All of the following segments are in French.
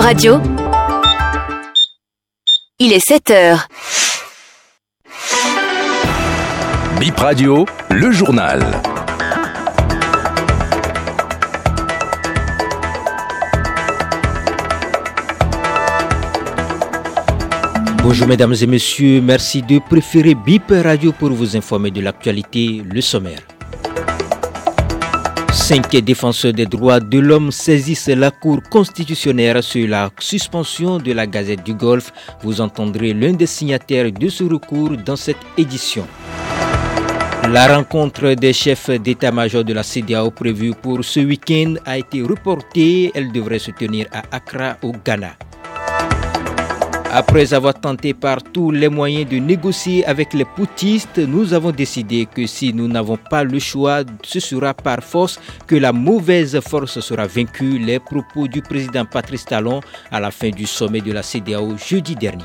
Radio. Il est 7 heures. Bip Radio, le journal. Bonjour mesdames et messieurs, merci de préférer BIP Radio pour vous informer de l'actualité, le sommaire. Cinq défenseurs des droits de l'homme saisissent la Cour constitutionnelle sur la suspension de la Gazette du Golfe. Vous entendrez l'un des signataires de ce recours dans cette édition. La rencontre des chefs d'état-major de la CDAO prévue pour ce week-end a été reportée. Elle devrait se tenir à Accra, au Ghana. Après avoir tenté par tous les moyens de négocier avec les poutistes, nous avons décidé que si nous n'avons pas le choix, ce sera par force que la mauvaise force sera vaincue. Les propos du président Patrice Talon à la fin du sommet de la CDAO jeudi dernier.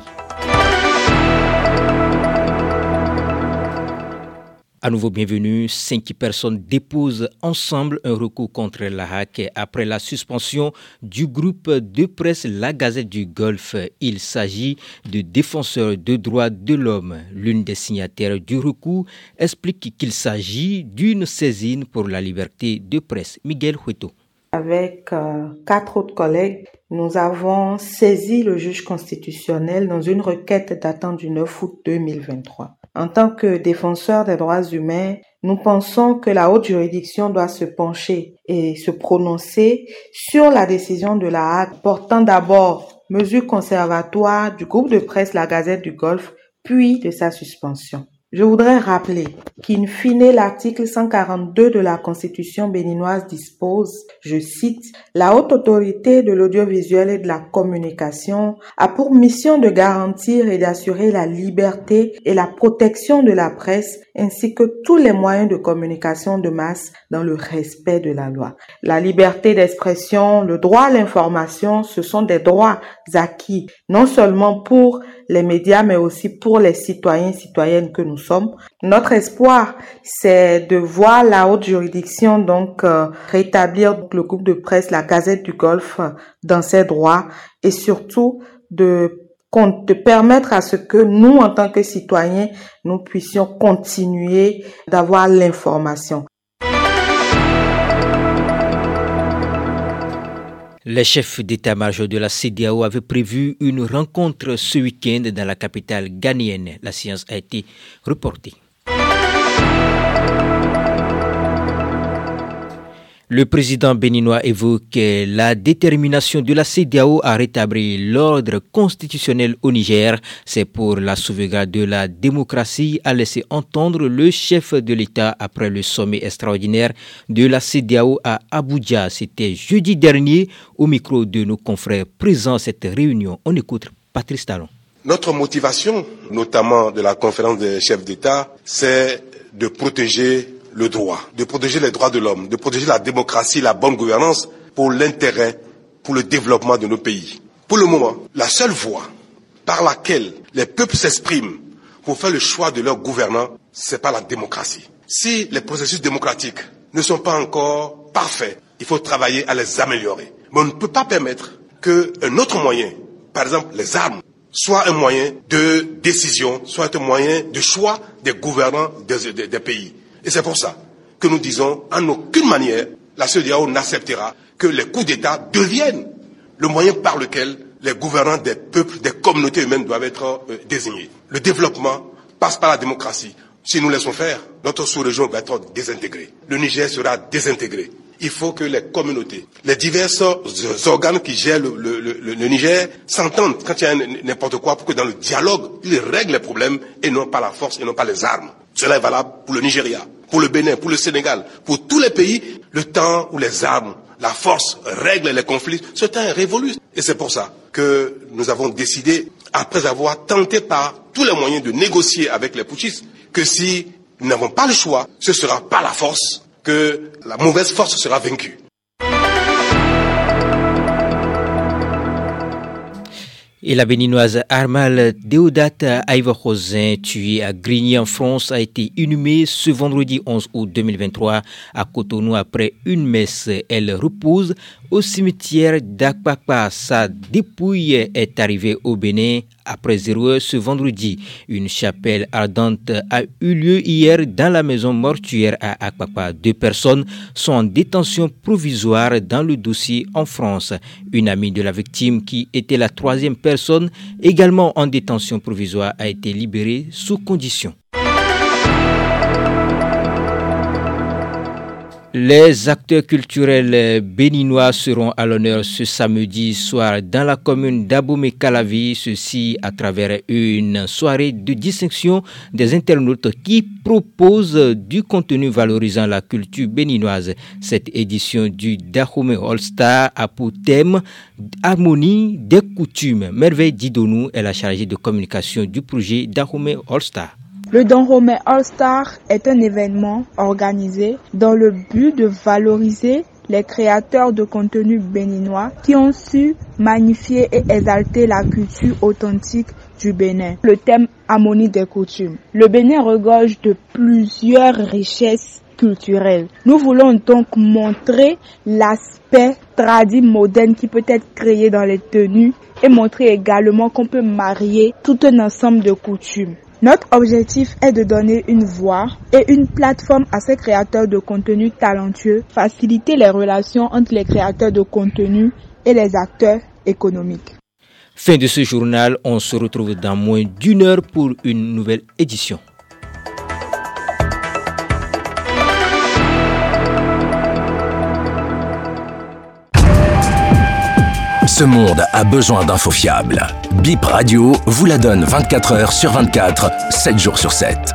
À nouveau bienvenue. Cinq personnes déposent ensemble un recours contre la hack après la suspension du groupe de presse La Gazette du Golfe. Il s'agit de défenseurs de droits de l'homme. L'une des signataires du recours explique qu'il s'agit d'une saisine pour la liberté de presse. Miguel Hueto. Avec euh, quatre autres collègues, nous avons saisi le juge constitutionnel dans une requête datant du 9 août 2023. En tant que défenseur des droits humains, nous pensons que la haute juridiction doit se pencher et se prononcer sur la décision de la Hague portant d'abord mesures conservatoires du groupe de presse La Gazette du Golfe, puis de sa suspension. Je voudrais rappeler qu'in fine l'article 142 de la Constitution béninoise dispose, je cite, La haute autorité de l'audiovisuel et de la communication a pour mission de garantir et d'assurer la liberté et la protection de la presse ainsi que tous les moyens de communication de masse dans le respect de la loi. La liberté d'expression, le droit à l'information, ce sont des droits acquis non seulement pour les médias mais aussi pour les citoyens et citoyennes que nous Notre espoir, c'est de voir la haute juridiction donc euh, rétablir le groupe de presse, la Gazette du Golfe dans ses droits et surtout de permettre à ce que nous, en tant que citoyens, nous puissions continuer d'avoir l'information. Les chefs d'état-major de la CDAO avaient prévu une rencontre ce week-end dans la capitale ghanéenne. La séance a été reportée. Le président béninois évoque la détermination de la CDAO à rétablir l'ordre constitutionnel au Niger. C'est pour la sauvegarde de la démocratie, a laissé entendre le chef de l'État après le sommet extraordinaire de la CDAO à Abuja. C'était jeudi dernier au micro de nos confrères présents à cette réunion. On écoute Patrice Talon. Notre motivation, notamment de la conférence des chefs d'État, c'est de protéger le droit, de protéger les droits de l'homme, de protéger la démocratie, la bonne gouvernance pour l'intérêt, pour le développement de nos pays. Pour le moment, la seule voie par laquelle les peuples s'expriment pour faire le choix de leur gouvernant, c'est pas la démocratie. Si les processus démocratiques ne sont pas encore parfaits, il faut travailler à les améliorer. Mais on ne peut pas permettre qu'un autre moyen, par exemple les armes, soit un moyen de décision, soit un moyen de choix des gouvernants des pays. Et c'est pour ça que nous disons, en aucune manière, la CEDEAO n'acceptera que les coups d'État deviennent le moyen par lequel les gouvernants des peuples, des communautés humaines doivent être euh, désignés. Le développement passe par la démocratie. Si nous laissons faire, notre sous-région va être désintégrée. Le Niger sera désintégré. Il faut que les communautés, les divers organes qui gèrent le Niger s'entendent quand il y a n'importe quoi pour que dans le dialogue, ils règlent les problèmes et non pas la force et non pas les armes. Cela est valable pour le Nigeria, pour le Bénin, pour le Sénégal, pour tous les pays. Le temps où les armes, la force règlent les conflits, ce temps est révolu. Et c'est pour ça que nous avons décidé, après avoir tenté par tous les moyens de négocier avec les putschistes, que si nous n'avons pas le choix, ce sera par la force que la mauvaise force sera vaincue. Et la béninoise Armal Deodat Rosin, tuée à Grigny en France, a été inhumée ce vendredi 11 août 2023 à Cotonou après une messe. Elle repose au cimetière d'Akpakpa. Sa dépouille est arrivée au Bénin après 0 heure ce vendredi. Une chapelle ardente a eu lieu hier dans la maison mortuaire à Akpakpa. Deux personnes sont en détention provisoire dans le dossier en France. Une amie de la victime qui était la troisième personne également en détention provisoire a été libérée sous condition. Les acteurs culturels béninois seront à l'honneur ce samedi soir dans la commune d'Abomey-Calavi, ceci à travers une soirée de distinction des internautes qui proposent du contenu valorisant la culture béninoise. Cette édition du Dahomey All-Star a pour thème Harmonie des coutumes. Merveille Didonou est la chargée de communication du projet Dahomey All-Star. Le Don Romain All Star est un événement organisé dans le but de valoriser les créateurs de contenu béninois qui ont su magnifier et exalter la culture authentique du Bénin. Le thème harmonie des coutumes. Le Bénin regorge de plusieurs richesses culturelles. Nous voulons donc montrer l'aspect tradit moderne qui peut être créé dans les tenues et montrer également qu'on peut marier tout un ensemble de coutumes. Notre objectif est de donner une voix et une plateforme à ces créateurs de contenu talentueux, faciliter les relations entre les créateurs de contenu et les acteurs économiques. Fin de ce journal, on se retrouve dans moins d'une heure pour une nouvelle édition. Ce monde a besoin d'infos fiables. Bip Radio vous la donne 24 heures sur 24, 7 jours sur 7.